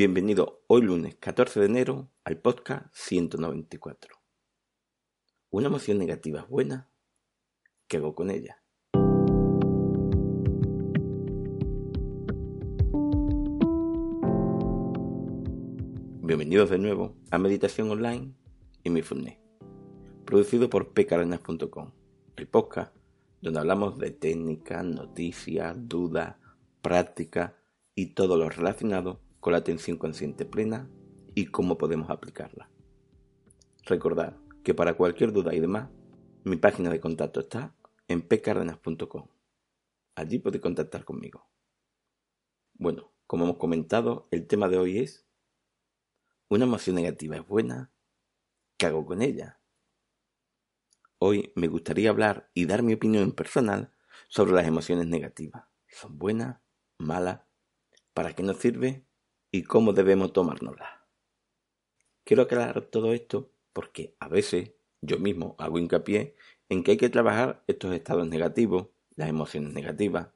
Bienvenido hoy lunes 14 de enero al podcast 194. ¿Una emoción negativa es buena? ¿Qué hago con ella? Bienvenidos de nuevo a Meditación Online y mi Funness, producido por pcadenas.com, el podcast donde hablamos de técnica, noticias, dudas, práctica y todo lo relacionado con la atención consciente plena y cómo podemos aplicarla. Recordad que para cualquier duda y demás, mi página de contacto está en pcardenas.com. Allí podéis contactar conmigo. Bueno, como hemos comentado, el tema de hoy es ¿Una emoción negativa es buena? ¿Qué hago con ella? Hoy me gustaría hablar y dar mi opinión personal sobre las emociones negativas. ¿Son buenas? ¿Malas? ¿Para qué nos sirve? ¿Y cómo debemos tomárnoslas? Quiero aclarar todo esto porque a veces yo mismo hago hincapié en que hay que trabajar estos estados negativos, las emociones negativas,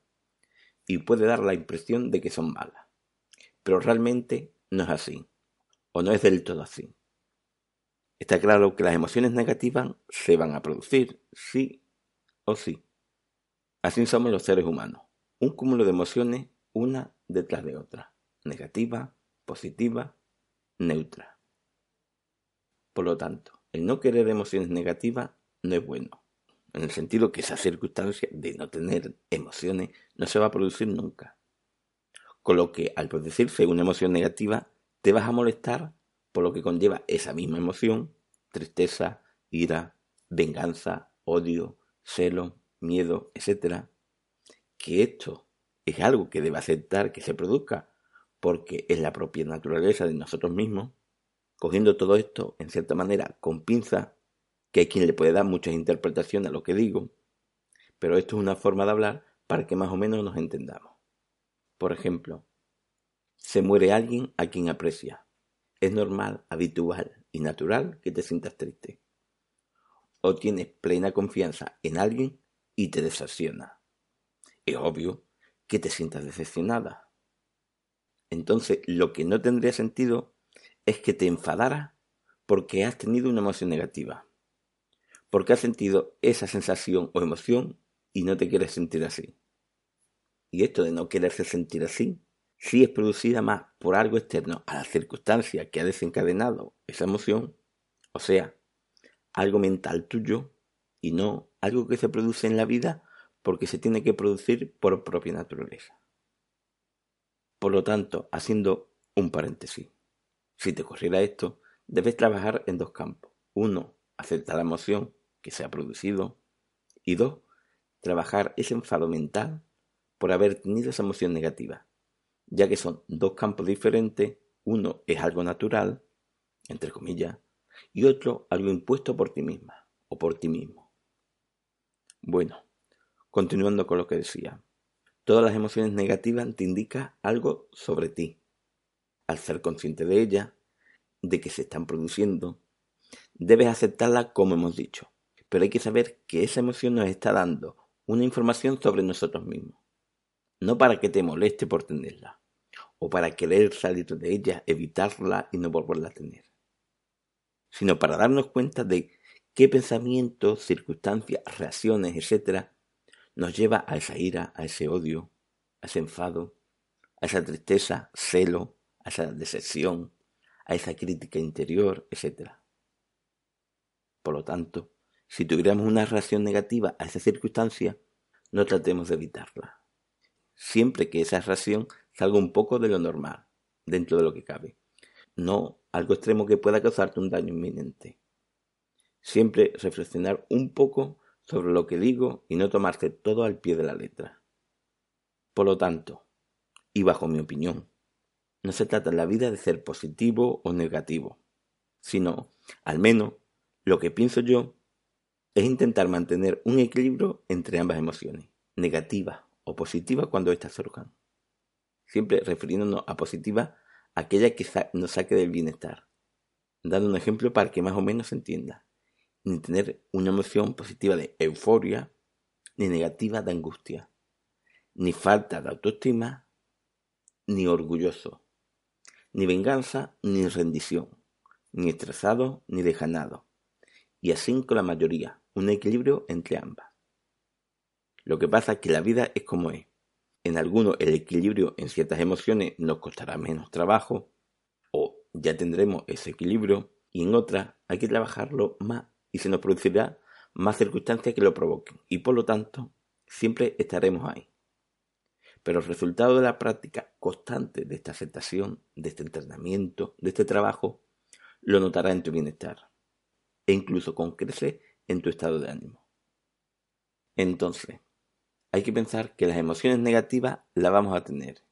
y puede dar la impresión de que son malas. Pero realmente no es así, o no es del todo así. Está claro que las emociones negativas se van a producir, sí o sí. Así somos los seres humanos, un cúmulo de emociones una detrás de otra, negativa, positiva, neutra. Por lo tanto, el no querer emociones negativas no es bueno, en el sentido que esa circunstancia de no tener emociones no se va a producir nunca. Con lo que al producirse una emoción negativa, te vas a molestar por lo que conlleva esa misma emoción, tristeza, ira, venganza, odio, celo, miedo, etc. Que esto es algo que debe aceptar que se produzca porque es la propia naturaleza de nosotros mismos, cogiendo todo esto en cierta manera con pinza, que hay quien le puede dar muchas interpretaciones a lo que digo, pero esto es una forma de hablar para que más o menos nos entendamos. Por ejemplo, se muere alguien a quien aprecia. Es normal, habitual y natural que te sientas triste. O tienes plena confianza en alguien y te decepciona. Es obvio que te sientas decepcionada. Entonces, lo que no tendría sentido es que te enfadaras porque has tenido una emoción negativa. Porque has sentido esa sensación o emoción y no te quieres sentir así. Y esto de no quererse sentir así si es producida más por algo externo a la circunstancia que ha desencadenado esa emoción, o sea, algo mental tuyo y no algo que se produce en la vida porque se tiene que producir por propia naturaleza. Por lo tanto, haciendo un paréntesis, si te ocurriera esto, debes trabajar en dos campos. Uno, aceptar la emoción que se ha producido y dos, trabajar ese enfado mental por haber tenido esa emoción negativa ya que son dos campos diferentes, uno es algo natural, entre comillas, y otro algo impuesto por ti misma o por ti mismo. Bueno, continuando con lo que decía, todas las emociones negativas te indican algo sobre ti. Al ser consciente de ellas, de que se están produciendo, debes aceptarla como hemos dicho, pero hay que saber que esa emoción nos está dando una información sobre nosotros mismos, no para que te moleste por tenerla, o para querer salir de ella, evitarla y no volverla a tener, sino para darnos cuenta de qué pensamientos, circunstancias, reacciones, etcétera, nos lleva a esa ira, a ese odio, a ese enfado, a esa tristeza, celo, a esa decepción, a esa crítica interior, etcétera. Por lo tanto, si tuviéramos una reacción negativa a esa circunstancia, no tratemos de evitarla. Siempre que esa reacción salga un poco de lo normal, dentro de lo que cabe. No algo extremo que pueda causarte un daño inminente. Siempre reflexionar un poco sobre lo que digo y no tomarte todo al pie de la letra. Por lo tanto, y bajo mi opinión, no se trata en la vida de ser positivo o negativo, sino, al menos, lo que pienso yo es intentar mantener un equilibrio entre ambas emociones, negativa o positiva cuando éstas surjan siempre refiriéndonos a positiva, aquella que nos saque del bienestar. Dando un ejemplo para que más o menos se entienda. Ni tener una emoción positiva de euforia, ni negativa de angustia, ni falta de autoestima, ni orgulloso, ni venganza ni rendición, ni estresado ni dejanado, y así con la mayoría, un equilibrio entre ambas. Lo que pasa es que la vida es como es. En algunos el equilibrio en ciertas emociones nos costará menos trabajo, o ya tendremos ese equilibrio, y en otras hay que trabajarlo más y se nos producirá más circunstancias que lo provoquen, y por lo tanto siempre estaremos ahí. Pero el resultado de la práctica constante de esta aceptación, de este entrenamiento, de este trabajo, lo notarás en tu bienestar e incluso con crecer en tu estado de ánimo. Entonces, hay que pensar que las emociones negativas las vamos a tener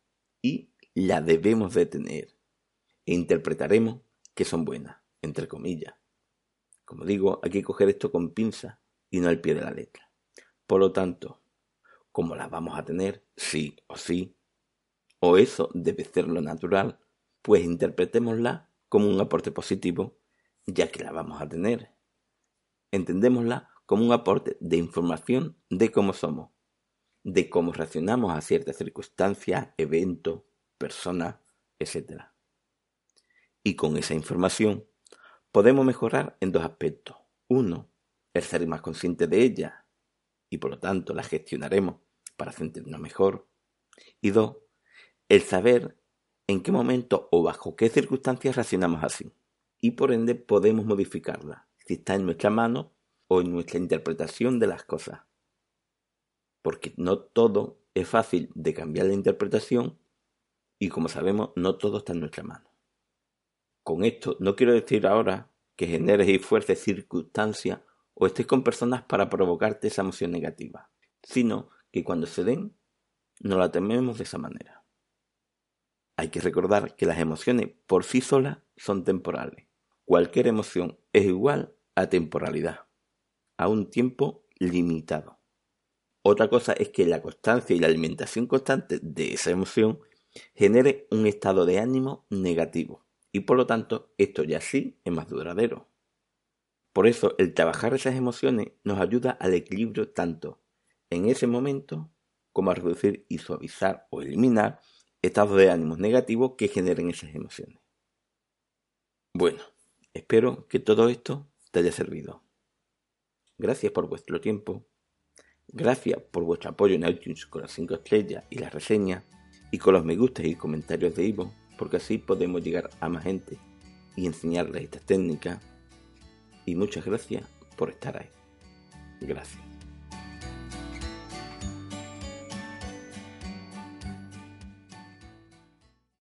y las debemos de tener e interpretaremos que son buenas, entre comillas. Como digo, hay que coger esto con pinza y no al pie de la letra. Por lo tanto, como las vamos a tener, sí o sí, o eso debe ser lo natural, pues interpretémosla como un aporte positivo, ya que la vamos a tener. Entendémosla como un aporte de información de cómo somos, de cómo reaccionamos a ciertas circunstancias, eventos, personas, etc. Y con esa información podemos mejorar en dos aspectos. Uno, el ser más consciente de ella y por lo tanto la gestionaremos para sentirnos mejor. Y dos, el saber en qué momento o bajo qué circunstancias reaccionamos así. Y por ende podemos modificarla, si está en nuestra mano o en nuestra interpretación de las cosas. Porque no todo es fácil de cambiar la interpretación y como sabemos no todo está en nuestra mano. Con esto no quiero decir ahora que generes y fuerces circunstancias o estés con personas para provocarte esa emoción negativa, sino que cuando se den, no la tememos de esa manera. Hay que recordar que las emociones por sí solas son temporales. Cualquier emoción es igual a temporalidad, a un tiempo limitado. Otra cosa es que la constancia y la alimentación constante de esa emoción genere un estado de ánimo negativo y por lo tanto esto ya sí es más duradero. Por eso el trabajar esas emociones nos ayuda al equilibrio tanto en ese momento como a reducir y suavizar o eliminar estados de ánimos negativos que generen esas emociones. Bueno, espero que todo esto te haya servido. Gracias por vuestro tiempo. Gracias por vuestro apoyo en iTunes con las 5 estrellas y las reseñas y con los me gusta y comentarios de Ivo, porque así podemos llegar a más gente y enseñarles estas técnicas y muchas gracias por estar ahí. Gracias.